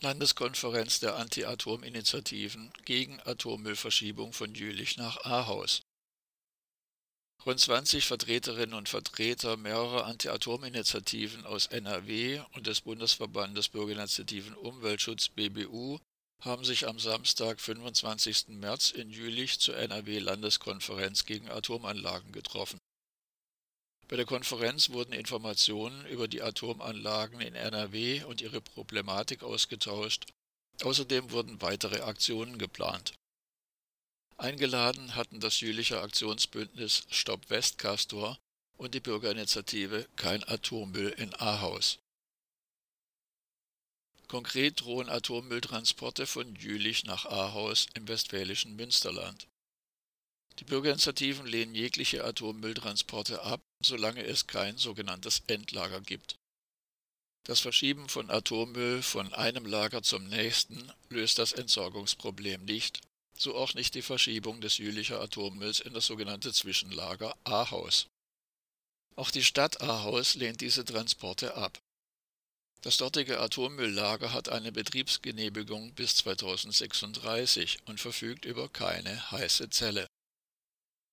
Landeskonferenz der Anti-Atom-Initiativen gegen Atommüllverschiebung von Jülich nach Ahaus. Rund 20 Vertreterinnen und Vertreter mehrerer Anti-Atom-Initiativen aus NRW und des Bundesverbandes Bürgerinitiativen Umweltschutz BBU haben sich am Samstag, 25. März in Jülich zur NRW-Landeskonferenz gegen Atomanlagen getroffen. Bei der Konferenz wurden Informationen über die Atomanlagen in NRW und ihre Problematik ausgetauscht. Außerdem wurden weitere Aktionen geplant. Eingeladen hatten das Jülicher Aktionsbündnis Stopp Westcastor und die Bürgerinitiative Kein Atommüll in Ahaus. Konkret drohen Atommülltransporte von Jülich nach Ahaus im westfälischen Münsterland. Die Bürgerinitiativen lehnen jegliche Atommülltransporte ab, solange es kein sogenanntes Endlager gibt. Das Verschieben von Atommüll von einem Lager zum nächsten löst das Entsorgungsproblem nicht, so auch nicht die Verschiebung des Jülicher Atommülls in das sogenannte Zwischenlager Ahaus. Auch die Stadt Ahaus lehnt diese Transporte ab. Das dortige Atommülllager hat eine Betriebsgenehmigung bis 2036 und verfügt über keine heiße Zelle.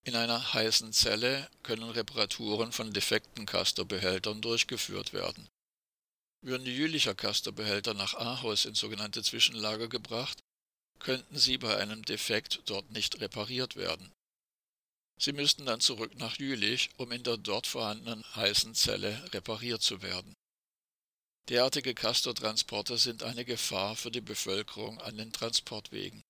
In einer heißen Zelle können Reparaturen von defekten Castor-Behältern durchgeführt werden. Würden die Jülicher Castor-Behälter nach Ahaus ins sogenannte Zwischenlager gebracht, könnten sie bei einem Defekt dort nicht repariert werden. Sie müssten dann zurück nach Jülich, um in der dort vorhandenen heißen Zelle repariert zu werden. Derartige Castor-Transporte sind eine Gefahr für die Bevölkerung an den Transportwegen.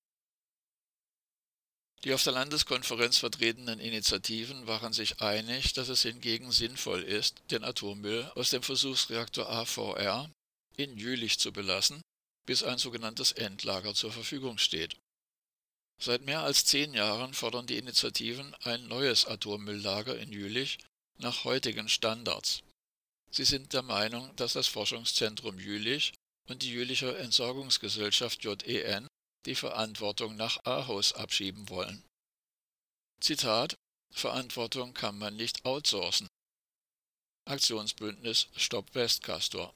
Die auf der Landeskonferenz vertretenen Initiativen waren sich einig, dass es hingegen sinnvoll ist, den Atommüll aus dem Versuchsreaktor AVR in Jülich zu belassen, bis ein sogenanntes Endlager zur Verfügung steht. Seit mehr als zehn Jahren fordern die Initiativen ein neues Atommülllager in Jülich nach heutigen Standards. Sie sind der Meinung, dass das Forschungszentrum Jülich und die Jülicher Entsorgungsgesellschaft JEN die Verantwortung nach Ahaus abschieben wollen. Zitat Verantwortung kann man nicht outsourcen. Aktionsbündnis Stopp Westcastor.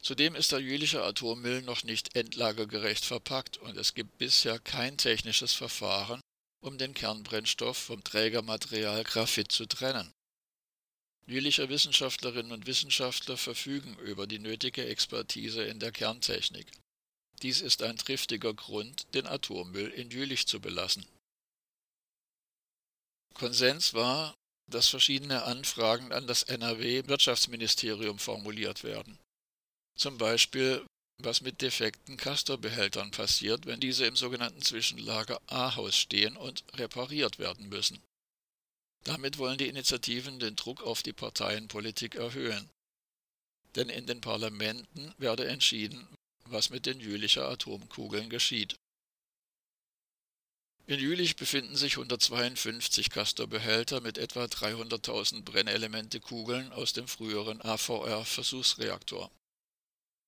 Zudem ist der jüliche Atommüll noch nicht endlagergerecht verpackt und es gibt bisher kein technisches Verfahren, um den Kernbrennstoff vom Trägermaterial Graphit zu trennen. Jülicher Wissenschaftlerinnen und Wissenschaftler verfügen über die nötige Expertise in der Kerntechnik. Dies ist ein triftiger Grund, den Atommüll in Jülich zu belassen. Konsens war, dass verschiedene Anfragen an das NRW-Wirtschaftsministerium formuliert werden. Zum Beispiel, was mit defekten Castor-Behältern passiert, wenn diese im sogenannten Zwischenlager A-Haus stehen und repariert werden müssen. Damit wollen die Initiativen den Druck auf die Parteienpolitik erhöhen. Denn in den Parlamenten werde entschieden, was mit den Jülicher Atomkugeln geschieht. In Jülich befinden sich 152 Castor-Behälter mit etwa 300.000 Brennelemente-Kugeln aus dem früheren AVR-Versuchsreaktor.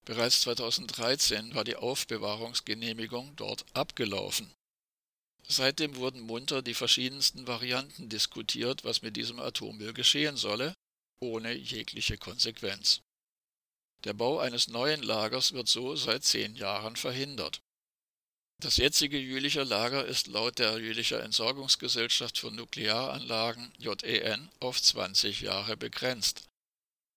Bereits 2013 war die Aufbewahrungsgenehmigung dort abgelaufen. Seitdem wurden munter die verschiedensten Varianten diskutiert, was mit diesem Atommüll geschehen solle, ohne jegliche Konsequenz. Der Bau eines neuen Lagers wird so seit zehn Jahren verhindert. Das jetzige Jülicher Lager ist laut der Jülicher Entsorgungsgesellschaft für Nuklearanlagen JEN auf 20 Jahre begrenzt.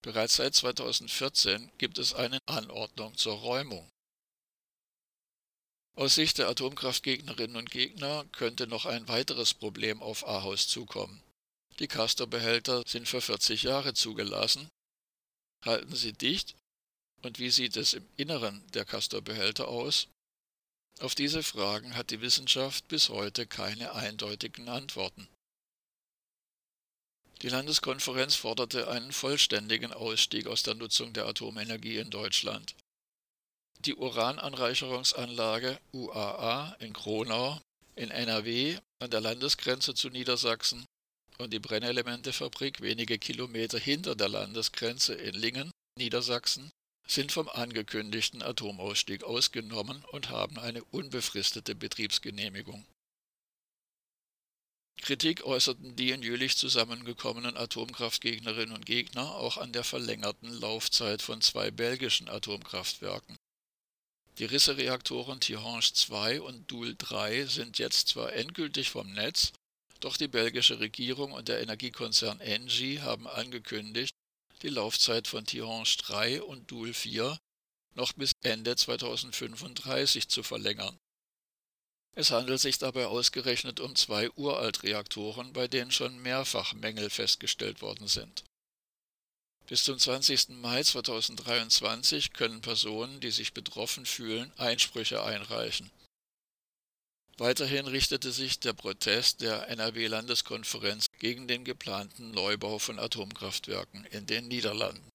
Bereits seit 2014 gibt es eine Anordnung zur Räumung. Aus Sicht der Atomkraftgegnerinnen und Gegner könnte noch ein weiteres Problem auf Ahaus zukommen. Die Castor-Behälter sind für 40 Jahre zugelassen. Halten sie dicht und wie sieht es im Inneren der Castor-Behälter aus? Auf diese Fragen hat die Wissenschaft bis heute keine eindeutigen Antworten. Die Landeskonferenz forderte einen vollständigen Ausstieg aus der Nutzung der Atomenergie in Deutschland. Die Urananreicherungsanlage UAA in Kronau, in NRW an der Landesgrenze zu Niedersachsen und die Brennelementefabrik wenige Kilometer hinter der Landesgrenze in Lingen, Niedersachsen, sind vom angekündigten Atomausstieg ausgenommen und haben eine unbefristete Betriebsgenehmigung. Kritik äußerten die in Jülich zusammengekommenen Atomkraftgegnerinnen und Gegner auch an der verlängerten Laufzeit von zwei belgischen Atomkraftwerken. Die Rissereaktoren Tihange 2 und Doel 3 sind jetzt zwar endgültig vom Netz, doch die belgische Regierung und der Energiekonzern Engie haben angekündigt, die Laufzeit von Tihange 3 und Doel 4 noch bis Ende 2035 zu verlängern. Es handelt sich dabei ausgerechnet um zwei Uraltreaktoren, bei denen schon mehrfach Mängel festgestellt worden sind. Bis zum 20. Mai 2023 können Personen, die sich betroffen fühlen, Einsprüche einreichen. Weiterhin richtete sich der Protest der NRW-Landeskonferenz gegen den geplanten Neubau von Atomkraftwerken in den Niederlanden